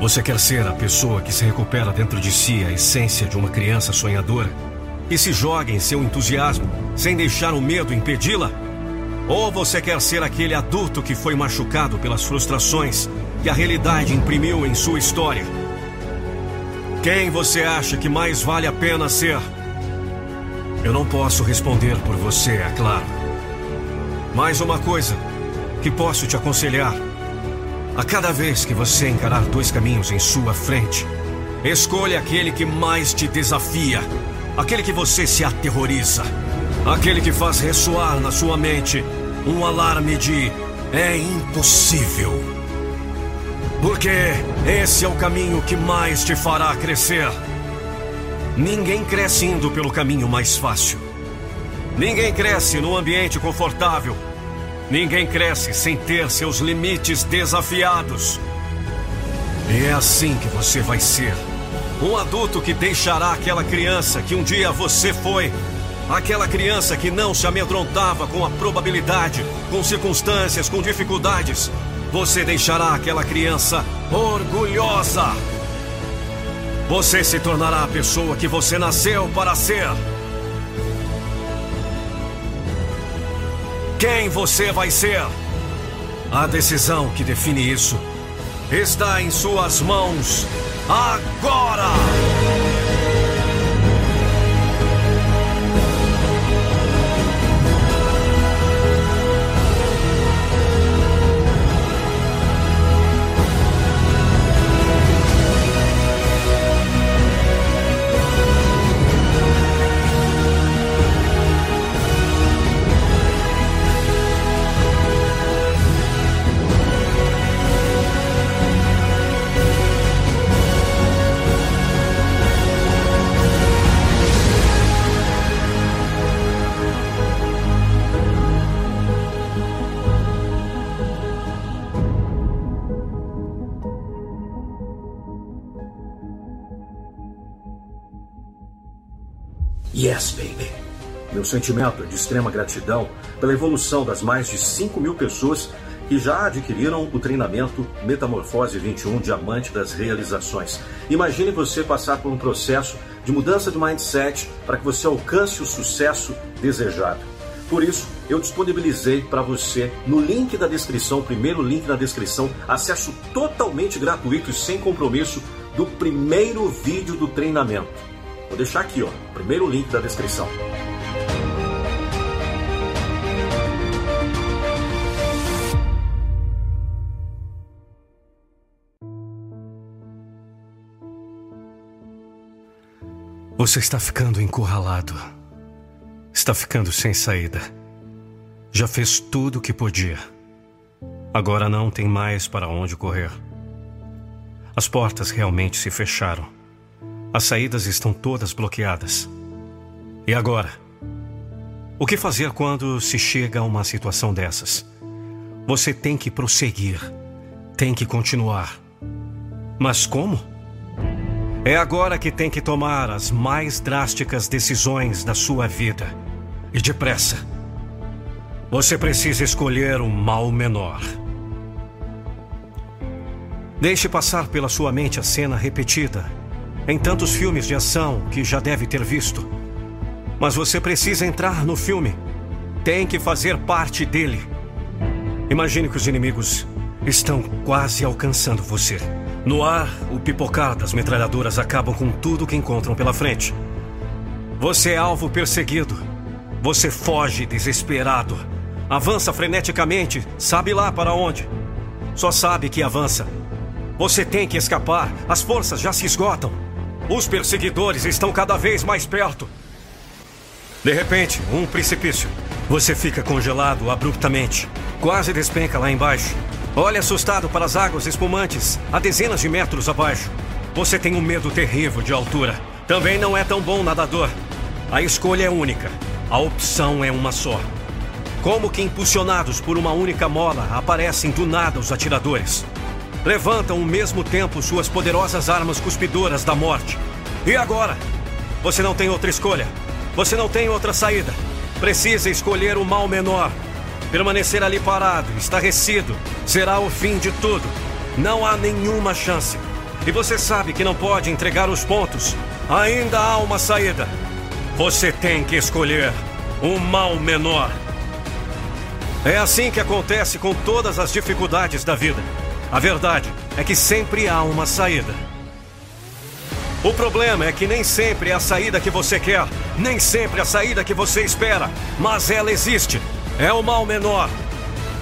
Você quer ser a pessoa que se recupera dentro de si a essência de uma criança sonhadora? Que se joga em seu entusiasmo sem deixar o medo impedi-la? Ou você quer ser aquele adulto que foi machucado pelas frustrações que a realidade imprimiu em sua história? Quem você acha que mais vale a pena ser? Eu não posso responder por você, é claro. Mais uma coisa que posso te aconselhar. A cada vez que você encarar dois caminhos em sua frente, escolha aquele que mais te desafia, aquele que você se aterroriza, aquele que faz ressoar na sua mente um alarme de é impossível. Porque esse é o caminho que mais te fará crescer. Ninguém cresce indo pelo caminho mais fácil. Ninguém cresce no ambiente confortável. Ninguém cresce sem ter seus limites desafiados. E é assim que você vai ser. Um adulto que deixará aquela criança que um dia você foi. Aquela criança que não se amedrontava com a probabilidade, com circunstâncias, com dificuldades. Você deixará aquela criança orgulhosa. Você se tornará a pessoa que você nasceu para ser. Quem você vai ser? A decisão que define isso está em suas mãos agora! Yes, baby. Meu sentimento de extrema gratidão pela evolução das mais de 5 mil pessoas que já adquiriram o treinamento Metamorfose 21 Diamante das Realizações. Imagine você passar por um processo de mudança de mindset para que você alcance o sucesso desejado. Por isso, eu disponibilizei para você no link da descrição, primeiro link da descrição, acesso totalmente gratuito e sem compromisso do primeiro vídeo do treinamento. Vou deixar aqui, ó, primeiro link da descrição. Você está ficando encurralado. Está ficando sem saída. Já fez tudo o que podia. Agora não tem mais para onde correr. As portas realmente se fecharam. As saídas estão todas bloqueadas. E agora? O que fazer quando se chega a uma situação dessas? Você tem que prosseguir, tem que continuar. Mas como? É agora que tem que tomar as mais drásticas decisões da sua vida. E depressa. Você precisa escolher o mal menor. Deixe passar pela sua mente a cena repetida em tantos filmes de ação que já deve ter visto. Mas você precisa entrar no filme. Tem que fazer parte dele. Imagine que os inimigos estão quase alcançando você. No ar, o pipocar das metralhadoras acabam com tudo que encontram pela frente. Você é alvo perseguido. Você foge desesperado. Avança freneticamente, sabe lá para onde. Só sabe que avança. Você tem que escapar. As forças já se esgotam. Os perseguidores estão cada vez mais perto. De repente, um precipício. Você fica congelado abruptamente. Quase despenca lá embaixo. Olha assustado para as águas espumantes, a dezenas de metros abaixo. Você tem um medo terrível de altura. Também não é tão bom nadador. A escolha é única. A opção é uma só. Como que impulsionados por uma única mola, aparecem do nada os atiradores. Levantam ao mesmo tempo suas poderosas armas cuspidoras da morte. E agora? Você não tem outra escolha. Você não tem outra saída. Precisa escolher o mal menor. Permanecer ali parado, estarrecido, será o fim de tudo. Não há nenhuma chance. E você sabe que não pode entregar os pontos. Ainda há uma saída. Você tem que escolher o mal menor. É assim que acontece com todas as dificuldades da vida. A verdade é que sempre há uma saída. O problema é que nem sempre é a saída que você quer, nem sempre é a saída que você espera, mas ela existe. É o mal menor.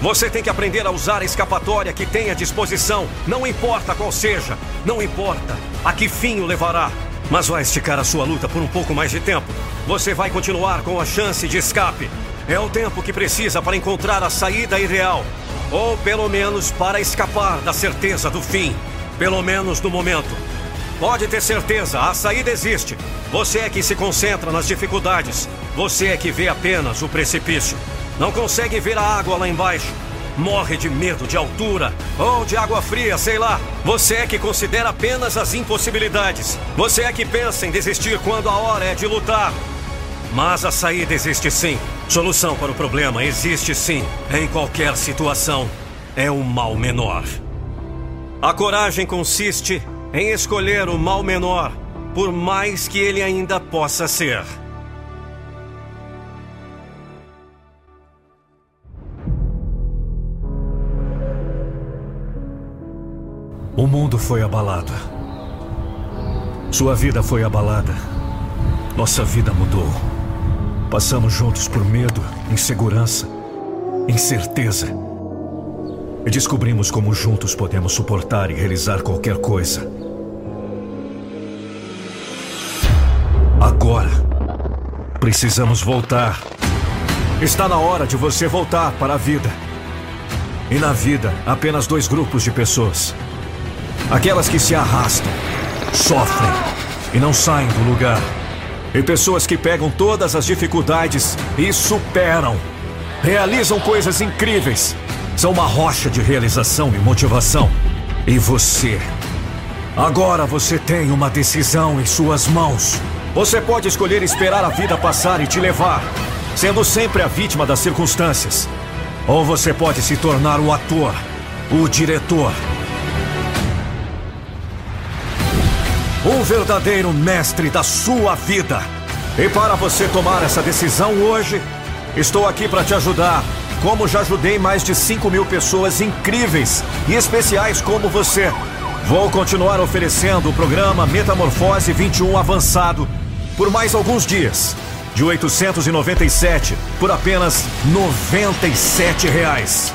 Você tem que aprender a usar a escapatória que tem à disposição, não importa qual seja, não importa a que fim o levará, mas vai esticar a sua luta por um pouco mais de tempo. Você vai continuar com a chance de escape. É o tempo que precisa para encontrar a saída ideal. Ou pelo menos para escapar da certeza do fim. Pelo menos no momento. Pode ter certeza, a saída existe. Você é que se concentra nas dificuldades. Você é que vê apenas o precipício. Não consegue ver a água lá embaixo. Morre de medo de altura ou de água fria, sei lá. Você é que considera apenas as impossibilidades. Você é que pensa em desistir quando a hora é de lutar. Mas a saída existe sim. Solução para o problema existe sim. Em qualquer situação. É o mal menor. A coragem consiste em escolher o mal menor, por mais que ele ainda possa ser. O mundo foi abalado. Sua vida foi abalada. Nossa vida mudou. Passamos juntos por medo, insegurança, incerteza. E descobrimos como juntos podemos suportar e realizar qualquer coisa. Agora, precisamos voltar. Está na hora de você voltar para a vida. E na vida, apenas dois grupos de pessoas: aquelas que se arrastam, sofrem e não saem do lugar. E pessoas que pegam todas as dificuldades e superam. Realizam coisas incríveis. São uma rocha de realização e motivação. E você? Agora você tem uma decisão em suas mãos. Você pode escolher esperar a vida passar e te levar, sendo sempre a vítima das circunstâncias. Ou você pode se tornar o ator, o diretor. Um verdadeiro mestre da sua vida. E para você tomar essa decisão hoje, estou aqui para te ajudar. Como já ajudei mais de 5 mil pessoas incríveis e especiais como você. Vou continuar oferecendo o programa Metamorfose 21 Avançado por mais alguns dias. De 897 por apenas 97 reais.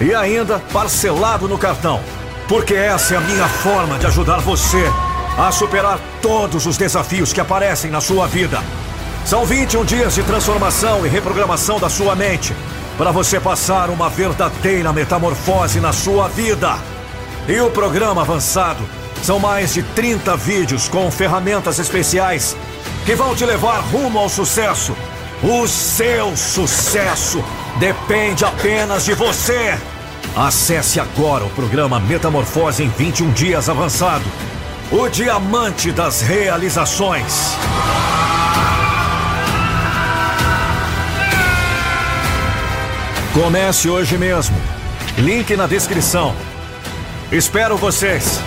E ainda parcelado no cartão. Porque essa é a minha forma de ajudar você a superar todos os desafios que aparecem na sua vida. São 21 dias de transformação e reprogramação da sua mente para você passar uma verdadeira metamorfose na sua vida. E o programa avançado são mais de 30 vídeos com ferramentas especiais que vão te levar rumo ao sucesso. O seu sucesso depende apenas de você. Acesse agora o programa Metamorfose em 21 dias avançado o diamante das realizações. Comece hoje mesmo. Link na descrição. Espero vocês.